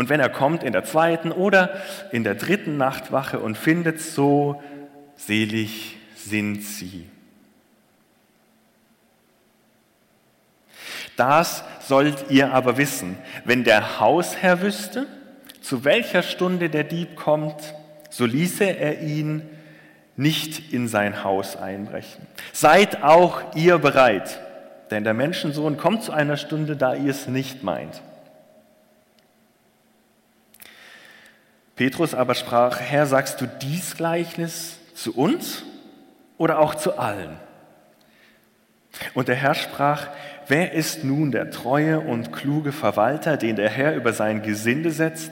Und wenn er kommt in der zweiten oder in der dritten Nachtwache und findet so, selig sind sie. Das sollt ihr aber wissen, wenn der Hausherr wüsste, zu welcher Stunde der Dieb kommt, so ließe er ihn nicht in sein Haus einbrechen. Seid auch ihr bereit, denn der Menschensohn kommt zu einer Stunde, da ihr es nicht meint. Petrus aber sprach, Herr, sagst du dies Gleichnis zu uns oder auch zu allen? Und der Herr sprach, wer ist nun der treue und kluge Verwalter, den der Herr über sein Gesinde setzt,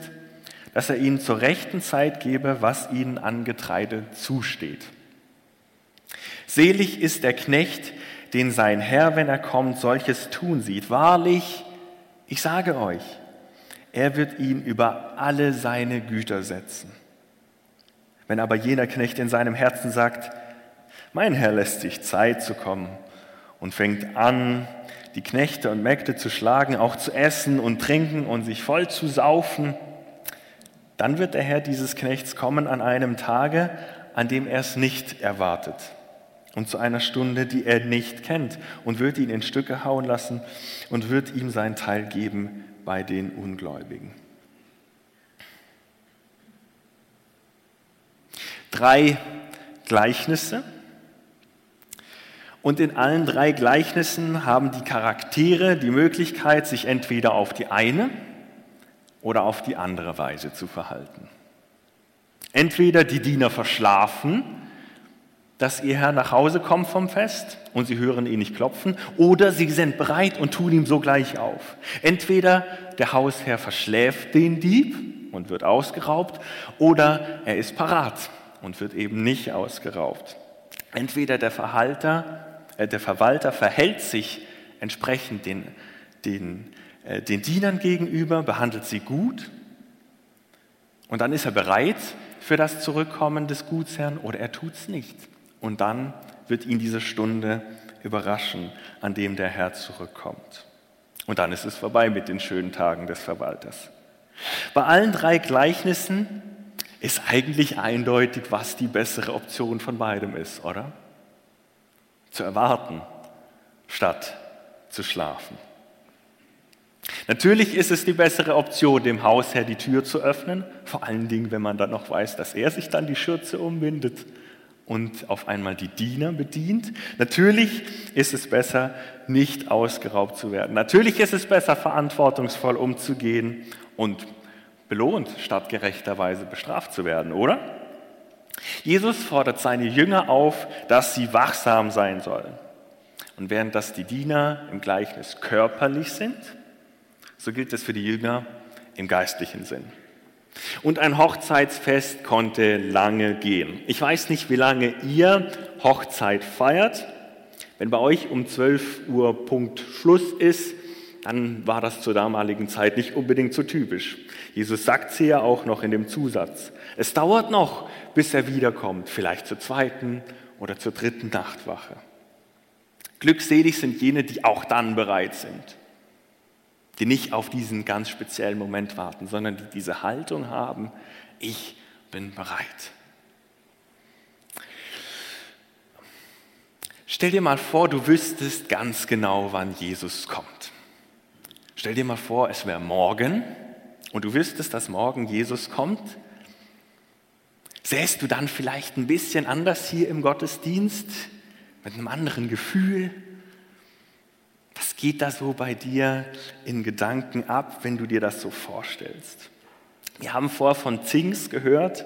dass er ihnen zur rechten Zeit gebe, was ihnen an Getreide zusteht? Selig ist der Knecht, den sein Herr, wenn er kommt, solches tun sieht. Wahrlich, ich sage euch, er wird ihn über alle seine Güter setzen. Wenn aber jener Knecht in seinem Herzen sagt, mein Herr lässt sich Zeit zu kommen und fängt an, die Knechte und Mägde zu schlagen, auch zu essen und trinken und sich voll zu saufen, dann wird der Herr dieses Knechts kommen an einem Tage, an dem er es nicht erwartet und zu einer Stunde, die er nicht kennt und wird ihn in Stücke hauen lassen und wird ihm sein Teil geben bei den Ungläubigen. Drei Gleichnisse. Und in allen drei Gleichnissen haben die Charaktere die Möglichkeit, sich entweder auf die eine oder auf die andere Weise zu verhalten. Entweder die Diener verschlafen dass ihr Herr nach Hause kommt vom Fest und sie hören ihn nicht klopfen, oder sie sind bereit und tun ihm sogleich auf. Entweder der Hausherr verschläft den Dieb und wird ausgeraubt, oder er ist parat und wird eben nicht ausgeraubt. Entweder der, Verhalter, äh, der Verwalter verhält sich entsprechend den, den, äh, den Dienern gegenüber, behandelt sie gut, und dann ist er bereit für das Zurückkommen des Gutsherrn, oder er tut es nicht. Und dann wird ihn diese Stunde überraschen, an dem der Herr zurückkommt. Und dann ist es vorbei mit den schönen Tagen des Verwalters. Bei allen drei Gleichnissen ist eigentlich eindeutig, was die bessere Option von beidem ist, oder? Zu erwarten, statt zu schlafen. Natürlich ist es die bessere Option, dem Hausherr die Tür zu öffnen, vor allen Dingen, wenn man dann noch weiß, dass er sich dann die Schürze umbindet und auf einmal die Diener bedient. Natürlich ist es besser, nicht ausgeraubt zu werden. Natürlich ist es besser, verantwortungsvoll umzugehen und belohnt, statt gerechterweise bestraft zu werden, oder? Jesus fordert seine Jünger auf, dass sie wachsam sein sollen. Und während das die Diener im Gleichnis körperlich sind, so gilt es für die Jünger im geistlichen Sinn. Und ein Hochzeitsfest konnte lange gehen. Ich weiß nicht, wie lange ihr Hochzeit feiert. Wenn bei euch um 12 Uhr Punkt Schluss ist, dann war das zur damaligen Zeit nicht unbedingt so typisch. Jesus sagt sie ja auch noch in dem Zusatz. Es dauert noch, bis er wiederkommt, vielleicht zur zweiten oder zur dritten Nachtwache. Glückselig sind jene, die auch dann bereit sind die nicht auf diesen ganz speziellen Moment warten, sondern die diese Haltung haben, ich bin bereit. Stell dir mal vor, du wüsstest ganz genau, wann Jesus kommt. Stell dir mal vor, es wäre morgen und du wüsstest, dass morgen Jesus kommt. Sähst du dann vielleicht ein bisschen anders hier im Gottesdienst, mit einem anderen Gefühl, geht da so bei dir in Gedanken ab, wenn du dir das so vorstellst? Wir haben vor von Zings gehört,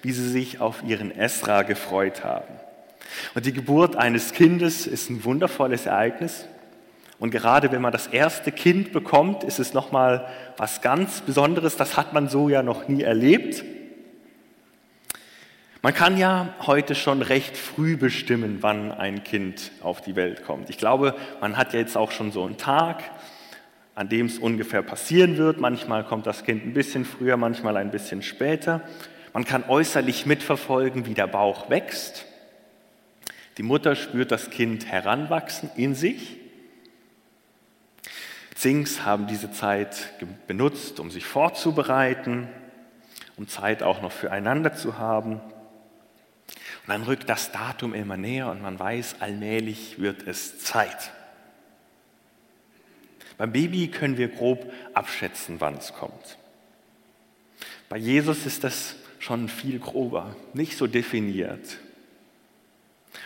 wie sie sich auf ihren Esra gefreut haben. Und die Geburt eines Kindes ist ein wundervolles Ereignis. Und gerade wenn man das erste Kind bekommt, ist es nochmal was ganz Besonderes. Das hat man so ja noch nie erlebt. Man kann ja heute schon recht früh bestimmen, wann ein Kind auf die Welt kommt. Ich glaube, man hat ja jetzt auch schon so einen Tag, an dem es ungefähr passieren wird. Manchmal kommt das Kind ein bisschen früher, manchmal ein bisschen später. Man kann äußerlich mitverfolgen, wie der Bauch wächst. Die Mutter spürt das Kind heranwachsen in sich. Zings haben diese Zeit benutzt, um sich vorzubereiten, um Zeit auch noch füreinander zu haben. Dann rückt das Datum immer näher und man weiß, allmählich wird es Zeit. Beim Baby können wir grob abschätzen, wann es kommt. Bei Jesus ist das schon viel grober, nicht so definiert.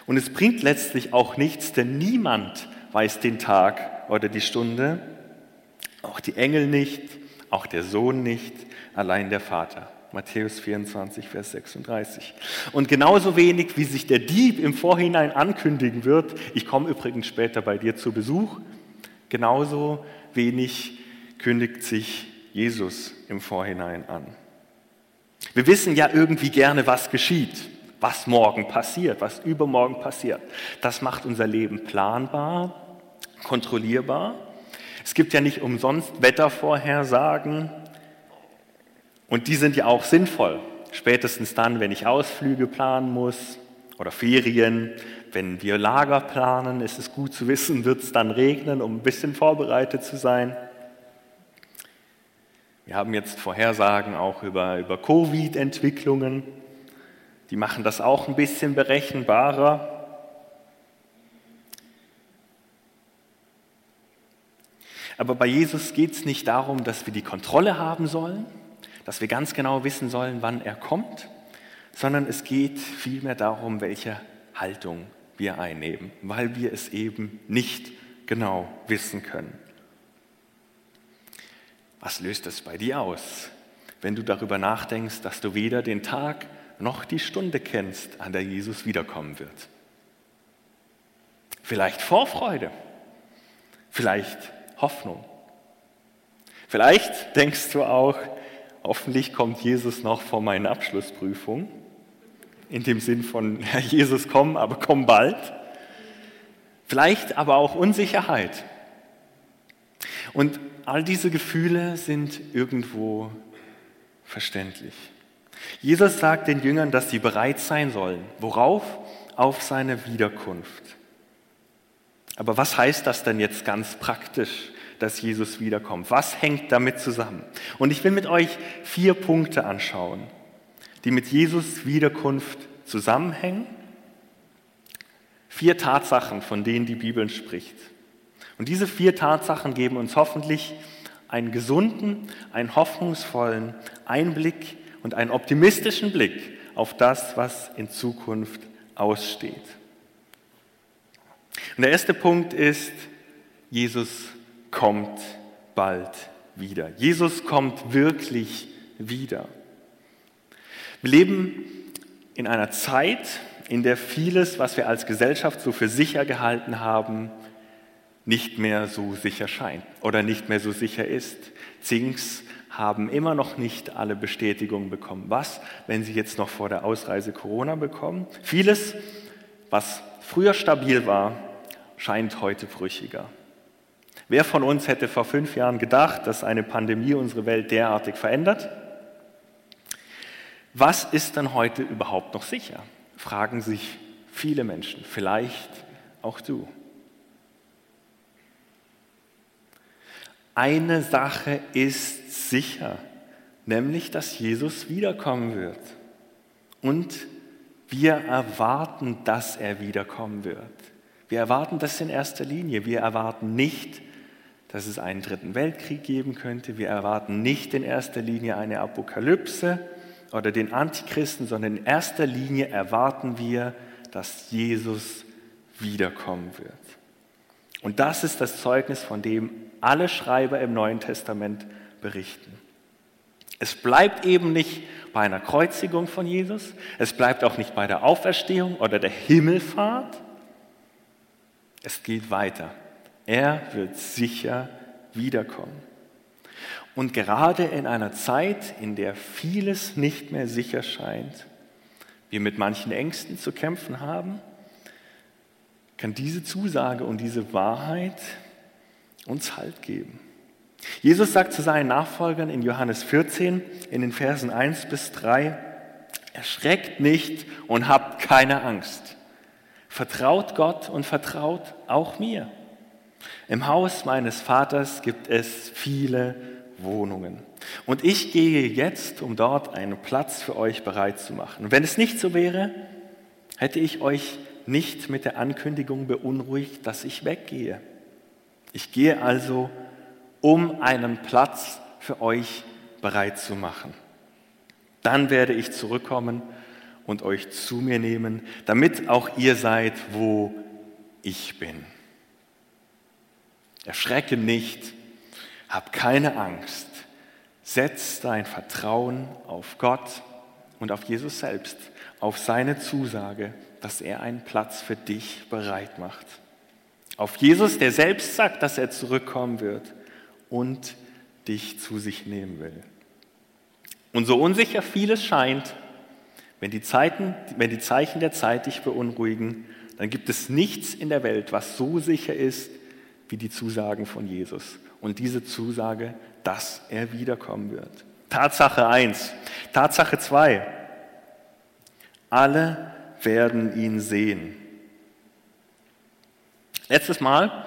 Und es bringt letztlich auch nichts, denn niemand weiß den Tag oder die Stunde, auch die Engel nicht, auch der Sohn nicht, allein der Vater. Matthäus 24, Vers 36. Und genauso wenig, wie sich der Dieb im Vorhinein ankündigen wird, ich komme übrigens später bei dir zu Besuch, genauso wenig kündigt sich Jesus im Vorhinein an. Wir wissen ja irgendwie gerne, was geschieht, was morgen passiert, was übermorgen passiert. Das macht unser Leben planbar, kontrollierbar. Es gibt ja nicht umsonst Wettervorhersagen und die sind ja auch sinnvoll. Spätestens dann, wenn ich Ausflüge planen muss oder Ferien, wenn wir Lager planen, ist es gut zu wissen, wird es dann regnen, um ein bisschen vorbereitet zu sein. Wir haben jetzt Vorhersagen auch über, über Covid-Entwicklungen. Die machen das auch ein bisschen berechenbarer. Aber bei Jesus geht es nicht darum, dass wir die Kontrolle haben sollen, dass wir ganz genau wissen sollen, wann er kommt, sondern es geht vielmehr darum, welche Haltung wir einnehmen, weil wir es eben nicht genau wissen können. Was löst es bei dir aus, wenn du darüber nachdenkst, dass du weder den Tag noch die Stunde kennst, an der Jesus wiederkommen wird? Vielleicht Vorfreude, vielleicht Hoffnung. Vielleicht denkst du auch, hoffentlich kommt Jesus noch vor meine Abschlussprüfung. In dem Sinn von, Herr Jesus, komm, aber komm bald. Vielleicht aber auch Unsicherheit. Und all diese Gefühle sind irgendwo verständlich. Jesus sagt den Jüngern, dass sie bereit sein sollen. Worauf? Auf seine Wiederkunft. Aber was heißt das denn jetzt ganz praktisch, dass Jesus wiederkommt? Was hängt damit zusammen? Und ich will mit euch vier Punkte anschauen, die mit Jesus Wiederkunft zusammenhängen. Vier Tatsachen, von denen die Bibel spricht. Und diese vier Tatsachen geben uns hoffentlich einen gesunden, einen hoffnungsvollen Einblick und einen optimistischen Blick auf das, was in Zukunft aussteht. Und der erste Punkt ist, Jesus kommt bald wieder. Jesus kommt wirklich wieder. Wir leben in einer Zeit, in der vieles, was wir als Gesellschaft so für sicher gehalten haben, nicht mehr so sicher scheint oder nicht mehr so sicher ist. Zinks haben immer noch nicht alle Bestätigungen bekommen. Was, wenn sie jetzt noch vor der Ausreise Corona bekommen? Vieles, was früher stabil war, scheint heute brüchiger. Wer von uns hätte vor fünf Jahren gedacht, dass eine Pandemie unsere Welt derartig verändert? Was ist denn heute überhaupt noch sicher? Fragen sich viele Menschen, vielleicht auch du. Eine Sache ist sicher, nämlich dass Jesus wiederkommen wird. Und wir erwarten, dass er wiederkommen wird. Wir erwarten das in erster Linie. Wir erwarten nicht, dass es einen dritten Weltkrieg geben könnte. Wir erwarten nicht in erster Linie eine Apokalypse oder den Antichristen, sondern in erster Linie erwarten wir, dass Jesus wiederkommen wird. Und das ist das Zeugnis, von dem alle Schreiber im Neuen Testament berichten. Es bleibt eben nicht bei einer Kreuzigung von Jesus, es bleibt auch nicht bei der Auferstehung oder der Himmelfahrt. Es geht weiter. Er wird sicher wiederkommen. Und gerade in einer Zeit, in der vieles nicht mehr sicher scheint, wir mit manchen Ängsten zu kämpfen haben, kann diese Zusage und diese Wahrheit uns Halt geben. Jesus sagt zu seinen Nachfolgern in Johannes 14 in den Versen 1 bis 3, erschreckt nicht und habt keine Angst. Vertraut Gott und vertraut auch mir. Im Haus meines Vaters gibt es viele Wohnungen. Und ich gehe jetzt, um dort einen Platz für euch bereit zu machen. Und wenn es nicht so wäre, hätte ich euch nicht mit der Ankündigung beunruhigt, dass ich weggehe. Ich gehe also, um einen Platz für euch bereit zu machen. Dann werde ich zurückkommen und euch zu mir nehmen, damit auch ihr seid, wo ich bin. Erschrecke nicht, hab keine Angst, setz dein Vertrauen auf Gott und auf Jesus selbst, auf seine Zusage, dass er einen Platz für dich bereit macht. Auf Jesus, der selbst sagt, dass er zurückkommen wird und dich zu sich nehmen will. Und so unsicher vieles scheint, wenn die, Zeiten, wenn die Zeichen der Zeit dich beunruhigen, dann gibt es nichts in der Welt, was so sicher ist wie die Zusagen von Jesus. Und diese Zusage, dass er wiederkommen wird. Tatsache 1. Tatsache 2. Alle werden ihn sehen. Letztes Mal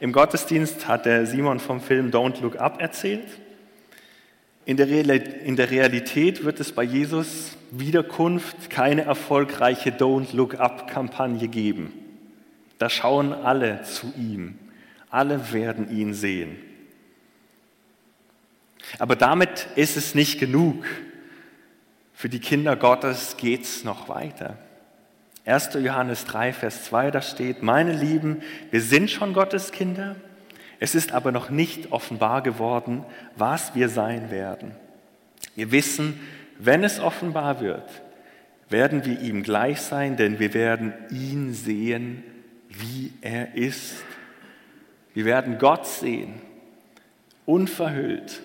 im Gottesdienst hat der Simon vom Film Don't Look Up erzählt. In der, Realität wird es bei Jesus Wiederkunft keine erfolgreiche Don't Look Up-Kampagne geben. Da schauen alle zu ihm. Alle werden ihn sehen. Aber damit ist es nicht genug. Für die Kinder Gottes geht es noch weiter. 1. Johannes 3, Vers 2, da steht, meine Lieben, wir sind schon Gottes Kinder, es ist aber noch nicht offenbar geworden, was wir sein werden. Wir wissen, wenn es offenbar wird, werden wir ihm gleich sein, denn wir werden ihn sehen, wie er ist. Wir werden Gott sehen, unverhüllt,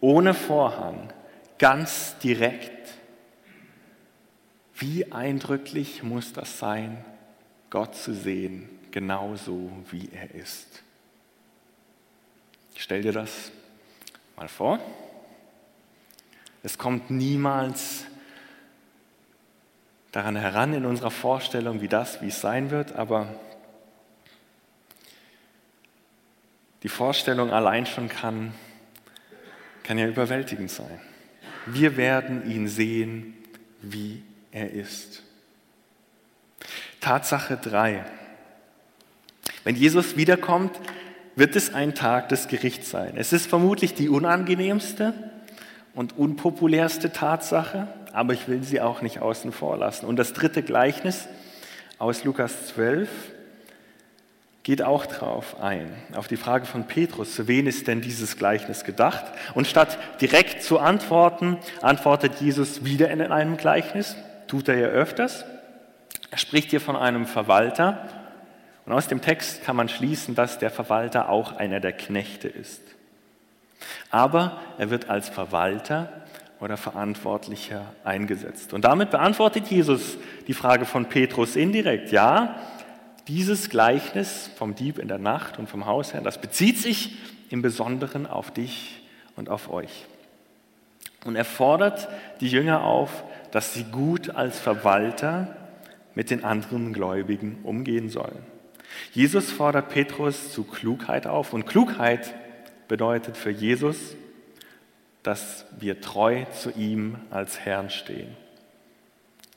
ohne Vorhang, ganz direkt. Wie eindrücklich muss das sein, Gott zu sehen, genauso wie er ist. Stell dir das mal vor. Es kommt niemals daran heran in unserer Vorstellung, wie das, wie es sein wird, aber die Vorstellung allein schon kann, kann ja überwältigend sein. Wir werden ihn sehen, wie er ist. Tatsache 3. Wenn Jesus wiederkommt, wird es ein Tag des Gerichts sein. Es ist vermutlich die unangenehmste und unpopulärste Tatsache, aber ich will sie auch nicht außen vor lassen. Und das dritte Gleichnis aus Lukas 12 geht auch drauf ein, auf die Frage von Petrus, zu wen ist denn dieses Gleichnis gedacht? Und statt direkt zu antworten, antwortet Jesus wieder in einem Gleichnis tut er ja öfters. Er spricht hier von einem Verwalter. Und aus dem Text kann man schließen, dass der Verwalter auch einer der Knechte ist. Aber er wird als Verwalter oder Verantwortlicher eingesetzt. Und damit beantwortet Jesus die Frage von Petrus indirekt. Ja, dieses Gleichnis vom Dieb in der Nacht und vom Hausherrn, das bezieht sich im Besonderen auf dich und auf euch. Und er fordert die Jünger auf, dass sie gut als Verwalter mit den anderen Gläubigen umgehen sollen. Jesus fordert Petrus zu Klugheit auf und Klugheit bedeutet für Jesus, dass wir treu zu ihm als Herrn stehen.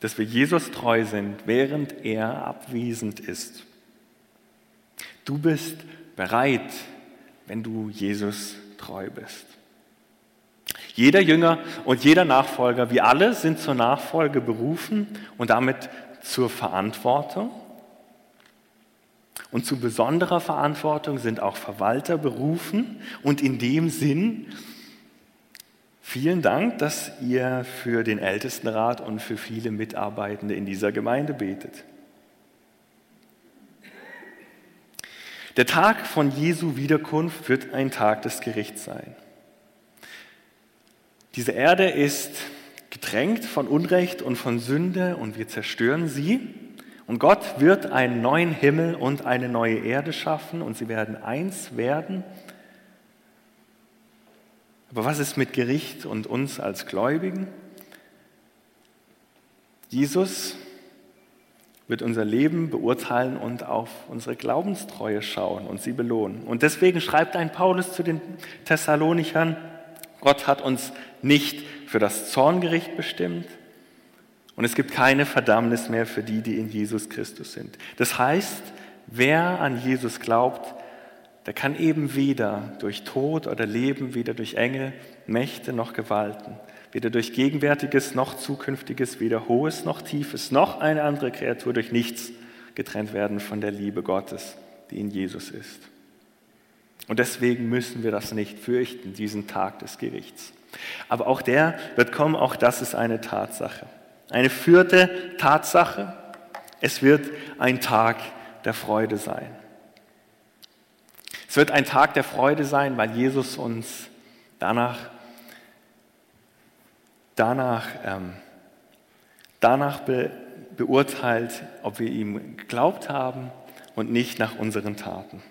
Dass wir Jesus treu sind, während er abwesend ist. Du bist bereit, wenn du Jesus treu bist. Jeder Jünger und jeder Nachfolger, wir alle sind zur Nachfolge berufen und damit zur Verantwortung. Und zu besonderer Verantwortung sind auch Verwalter berufen. Und in dem Sinn, vielen Dank, dass ihr für den Ältestenrat und für viele Mitarbeitende in dieser Gemeinde betet. Der Tag von Jesu Wiederkunft wird ein Tag des Gerichts sein. Diese Erde ist gedrängt von Unrecht und von Sünde und wir zerstören sie. Und Gott wird einen neuen Himmel und eine neue Erde schaffen und sie werden eins werden. Aber was ist mit Gericht und uns als Gläubigen? Jesus wird unser Leben beurteilen und auf unsere Glaubenstreue schauen und sie belohnen. Und deswegen schreibt ein Paulus zu den Thessalonichern, Gott hat uns nicht für das Zorngericht bestimmt und es gibt keine Verdammnis mehr für die, die in Jesus Christus sind. Das heißt, wer an Jesus glaubt, der kann eben weder durch Tod oder Leben, weder durch Engel, Mächte noch Gewalten, weder durch Gegenwärtiges noch Zukünftiges, weder Hohes noch Tiefes, noch eine andere Kreatur durch nichts getrennt werden von der Liebe Gottes, die in Jesus ist. Und deswegen müssen wir das nicht fürchten, diesen Tag des Gerichts. Aber auch der wird kommen, auch das ist eine Tatsache. Eine vierte Tatsache, es wird ein Tag der Freude sein. Es wird ein Tag der Freude sein, weil Jesus uns danach, danach, ähm, danach be, beurteilt, ob wir ihm geglaubt haben und nicht nach unseren Taten.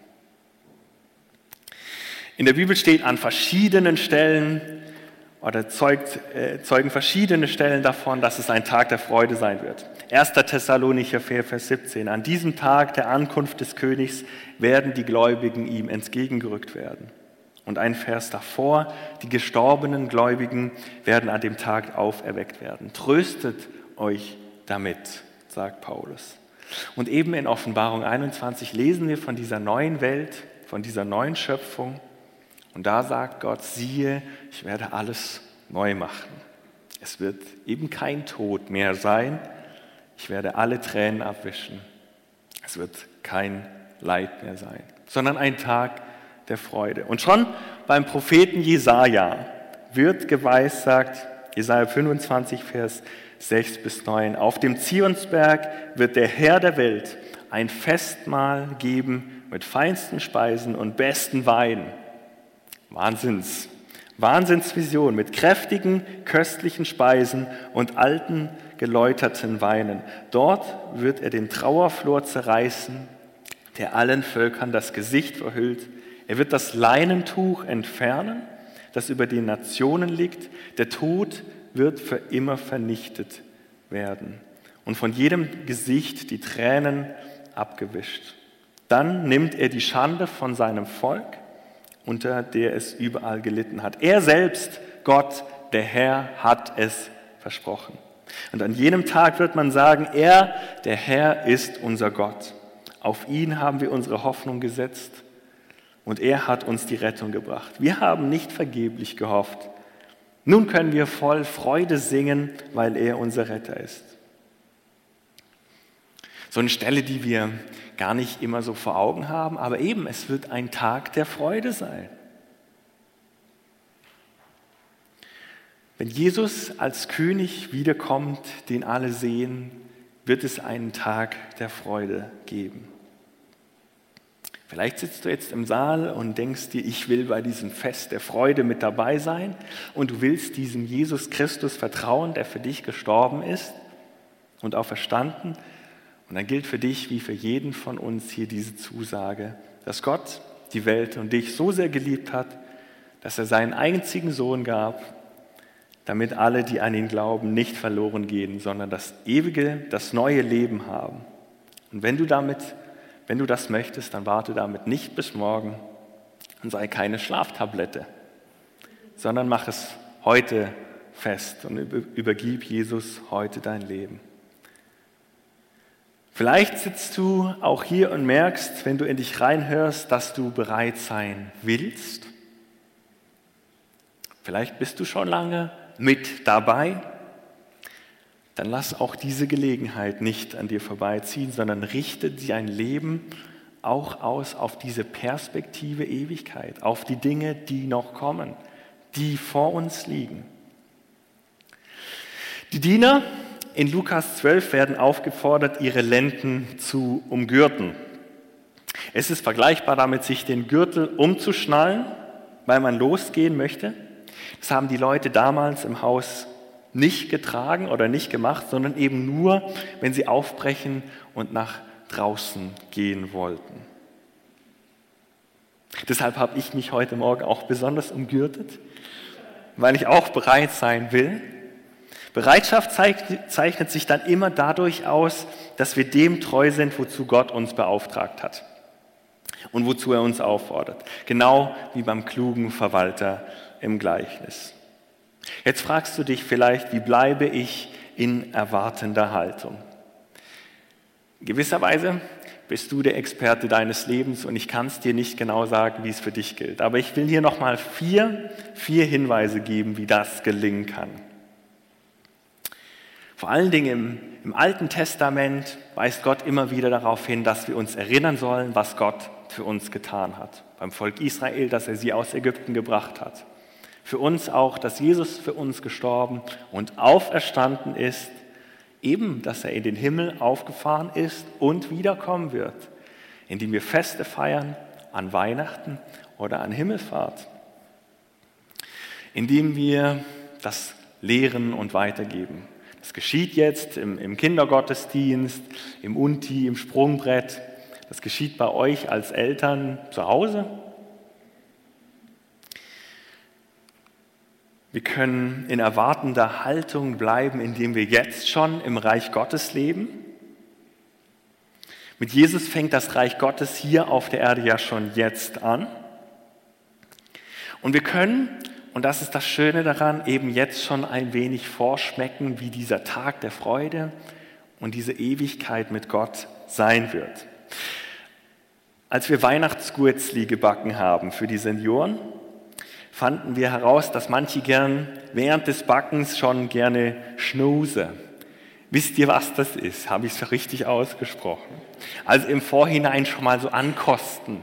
In der Bibel steht an verschiedenen Stellen oder zeugt, äh, zeugen verschiedene Stellen davon, dass es ein Tag der Freude sein wird. 1. Thessalonicher 4, Vers 17. An diesem Tag der Ankunft des Königs werden die Gläubigen ihm entgegengerückt werden. Und ein Vers davor, die gestorbenen Gläubigen werden an dem Tag auferweckt werden. Tröstet euch damit, sagt Paulus. Und eben in Offenbarung 21 lesen wir von dieser neuen Welt, von dieser neuen Schöpfung, und da sagt Gott, siehe, ich werde alles neu machen. Es wird eben kein Tod mehr sein. Ich werde alle Tränen abwischen. Es wird kein Leid mehr sein, sondern ein Tag der Freude. Und schon beim Propheten Jesaja wird geweissagt, Jesaja 25, Vers 6 bis 9, auf dem Zionsberg wird der Herr der Welt ein Festmahl geben mit feinsten Speisen und besten Wein Wahnsinns, Wahnsinnsvision mit kräftigen, köstlichen Speisen und alten, geläuterten Weinen. Dort wird er den Trauerflor zerreißen, der allen Völkern das Gesicht verhüllt. Er wird das Leinentuch entfernen, das über die Nationen liegt. Der Tod wird für immer vernichtet werden und von jedem Gesicht die Tränen abgewischt. Dann nimmt er die Schande von seinem Volk unter der es überall gelitten hat. Er selbst, Gott, der Herr, hat es versprochen. Und an jenem Tag wird man sagen, er, der Herr, ist unser Gott. Auf ihn haben wir unsere Hoffnung gesetzt und er hat uns die Rettung gebracht. Wir haben nicht vergeblich gehofft. Nun können wir voll Freude singen, weil er unser Retter ist. So eine Stelle, die wir gar nicht immer so vor Augen haben, aber eben, es wird ein Tag der Freude sein. Wenn Jesus als König wiederkommt, den alle sehen, wird es einen Tag der Freude geben. Vielleicht sitzt du jetzt im Saal und denkst dir, ich will bei diesem Fest der Freude mit dabei sein und du willst diesem Jesus Christus vertrauen, der für dich gestorben ist und auch verstanden und dann gilt für dich wie für jeden von uns hier diese Zusage, dass Gott die Welt und dich so sehr geliebt hat, dass er seinen einzigen Sohn gab, damit alle, die an ihn glauben, nicht verloren gehen, sondern das ewige, das neue Leben haben. Und wenn du damit, wenn du das möchtest, dann warte damit nicht bis morgen und sei keine Schlaftablette, sondern mach es heute fest und übergib Jesus heute dein Leben. Vielleicht sitzt du auch hier und merkst, wenn du in dich reinhörst, dass du bereit sein willst. Vielleicht bist du schon lange mit dabei. Dann lass auch diese Gelegenheit nicht an dir vorbeiziehen, sondern richte dein Leben auch aus auf diese Perspektive Ewigkeit, auf die Dinge, die noch kommen, die vor uns liegen. Die Diener in Lukas 12 werden aufgefordert, ihre Lenden zu umgürten. Es ist vergleichbar damit, sich den Gürtel umzuschnallen, weil man losgehen möchte. Das haben die Leute damals im Haus nicht getragen oder nicht gemacht, sondern eben nur, wenn sie aufbrechen und nach draußen gehen wollten. Deshalb habe ich mich heute Morgen auch besonders umgürtet, weil ich auch bereit sein will, Bereitschaft zeichnet sich dann immer dadurch aus, dass wir dem treu sind, wozu Gott uns beauftragt hat und wozu er uns auffordert. Genau wie beim klugen Verwalter im Gleichnis. Jetzt fragst du dich vielleicht, wie bleibe ich in erwartender Haltung? In gewisser Weise bist du der Experte deines Lebens und ich kann es dir nicht genau sagen, wie es für dich gilt. Aber ich will hier nochmal vier, vier Hinweise geben, wie das gelingen kann. Vor allen Dingen im, im Alten Testament weist Gott immer wieder darauf hin, dass wir uns erinnern sollen, was Gott für uns getan hat. Beim Volk Israel, dass er sie aus Ägypten gebracht hat. Für uns auch, dass Jesus für uns gestorben und auferstanden ist, eben, dass er in den Himmel aufgefahren ist und wiederkommen wird, indem wir Feste feiern an Weihnachten oder an Himmelfahrt, indem wir das lehren und weitergeben. Das geschieht jetzt im, im Kindergottesdienst, im Unti, im Sprungbrett. Das geschieht bei euch als Eltern zu Hause. Wir können in erwartender Haltung bleiben, indem wir jetzt schon im Reich Gottes leben. Mit Jesus fängt das Reich Gottes hier auf der Erde ja schon jetzt an. Und wir können und das ist das Schöne daran, eben jetzt schon ein wenig vorschmecken, wie dieser Tag der Freude und diese Ewigkeit mit Gott sein wird. Als wir Weihnachtsgurzli gebacken haben für die Senioren, fanden wir heraus, dass manche gern während des Backens schon gerne schnuse. Wisst ihr, was das ist? Habe ich es richtig ausgesprochen? Also im Vorhinein schon mal so ankosten,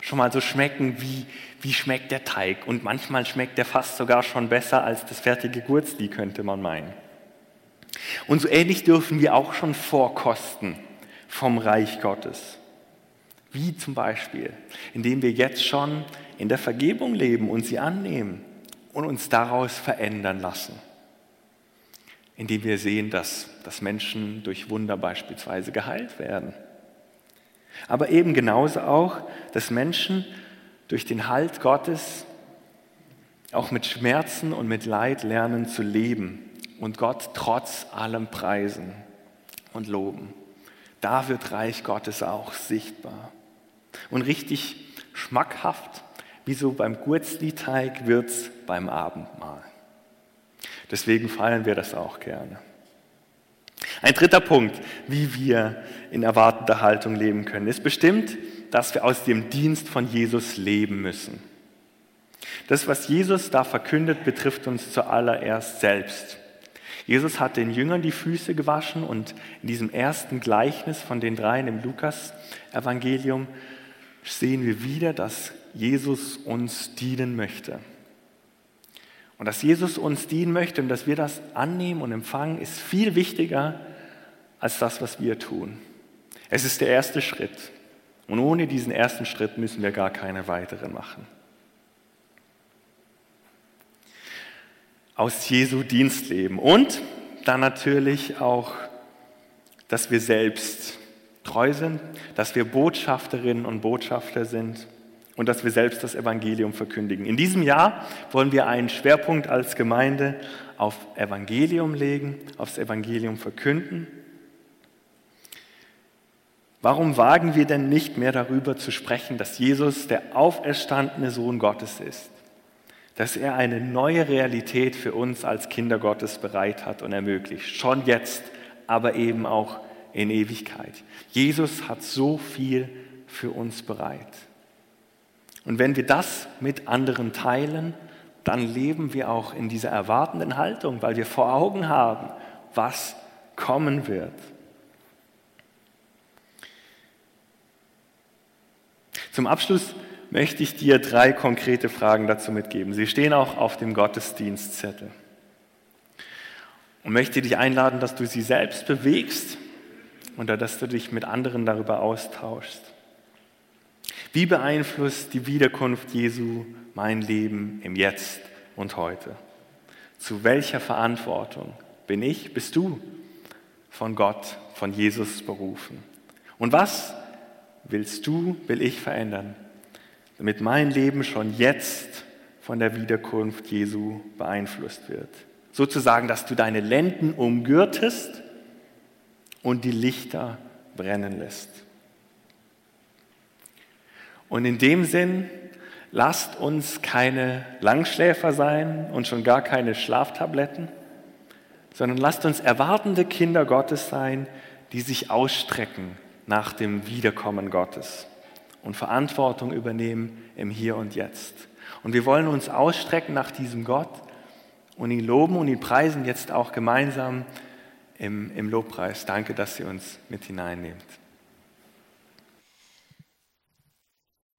schon mal so schmecken, wie, wie schmeckt der Teig. Und manchmal schmeckt der fast sogar schon besser als das fertige Gurzli, könnte man meinen. Und so ähnlich dürfen wir auch schon vorkosten vom Reich Gottes. Wie zum Beispiel, indem wir jetzt schon in der Vergebung leben und sie annehmen und uns daraus verändern lassen. Indem wir sehen, dass, dass Menschen durch Wunder beispielsweise geheilt werden. Aber eben genauso auch, dass Menschen durch den Halt Gottes auch mit Schmerzen und mit Leid lernen zu leben und Gott trotz allem preisen und loben. Da wird Reich Gottes auch sichtbar. Und richtig schmackhaft, wie so beim Gurzli-Teig, wird es beim Abendmahl. Deswegen feiern wir das auch gerne. Ein dritter Punkt, wie wir in erwartender Haltung leben können, ist bestimmt, dass wir aus dem Dienst von Jesus leben müssen. Das, was Jesus da verkündet, betrifft uns zuallererst selbst. Jesus hat den Jüngern die Füße gewaschen und in diesem ersten Gleichnis von den dreien im Lukas-Evangelium sehen wir wieder, dass Jesus uns dienen möchte. Und dass Jesus uns dienen möchte und dass wir das annehmen und empfangen, ist viel wichtiger als das, was wir tun. Es ist der erste Schritt. Und ohne diesen ersten Schritt müssen wir gar keine weiteren machen. Aus Jesu Dienst leben und dann natürlich auch, dass wir selbst treu sind, dass wir Botschafterinnen und Botschafter sind und dass wir selbst das Evangelium verkündigen. In diesem Jahr wollen wir einen Schwerpunkt als Gemeinde auf Evangelium legen, aufs Evangelium verkünden Warum wagen wir denn nicht mehr darüber zu sprechen, dass Jesus der auferstandene Sohn Gottes ist? Dass er eine neue Realität für uns als Kinder Gottes bereit hat und ermöglicht. Schon jetzt, aber eben auch in Ewigkeit. Jesus hat so viel für uns bereit. Und wenn wir das mit anderen teilen, dann leben wir auch in dieser erwartenden Haltung, weil wir vor Augen haben, was kommen wird. Zum Abschluss möchte ich dir drei konkrete Fragen dazu mitgeben. Sie stehen auch auf dem Gottesdienstzettel. Und möchte dich einladen, dass du sie selbst bewegst oder dass du dich mit anderen darüber austauschst. Wie beeinflusst die Wiederkunft Jesu mein Leben im Jetzt und heute? Zu welcher Verantwortung bin ich, bist du von Gott, von Jesus berufen? Und was willst du, will ich verändern, damit mein Leben schon jetzt von der Wiederkunft Jesu beeinflusst wird. sozusagen, dass du deine Lenden umgürtest und die Lichter brennen lässt. Und in dem Sinn, lasst uns keine Langschläfer sein und schon gar keine Schlaftabletten, sondern lasst uns erwartende Kinder Gottes sein, die sich ausstrecken nach dem Wiederkommen Gottes und Verantwortung übernehmen im Hier und Jetzt. Und wir wollen uns ausstrecken nach diesem Gott und ihn loben und ihn preisen jetzt auch gemeinsam im, im Lobpreis. Danke, dass ihr uns mit hineinnehmt.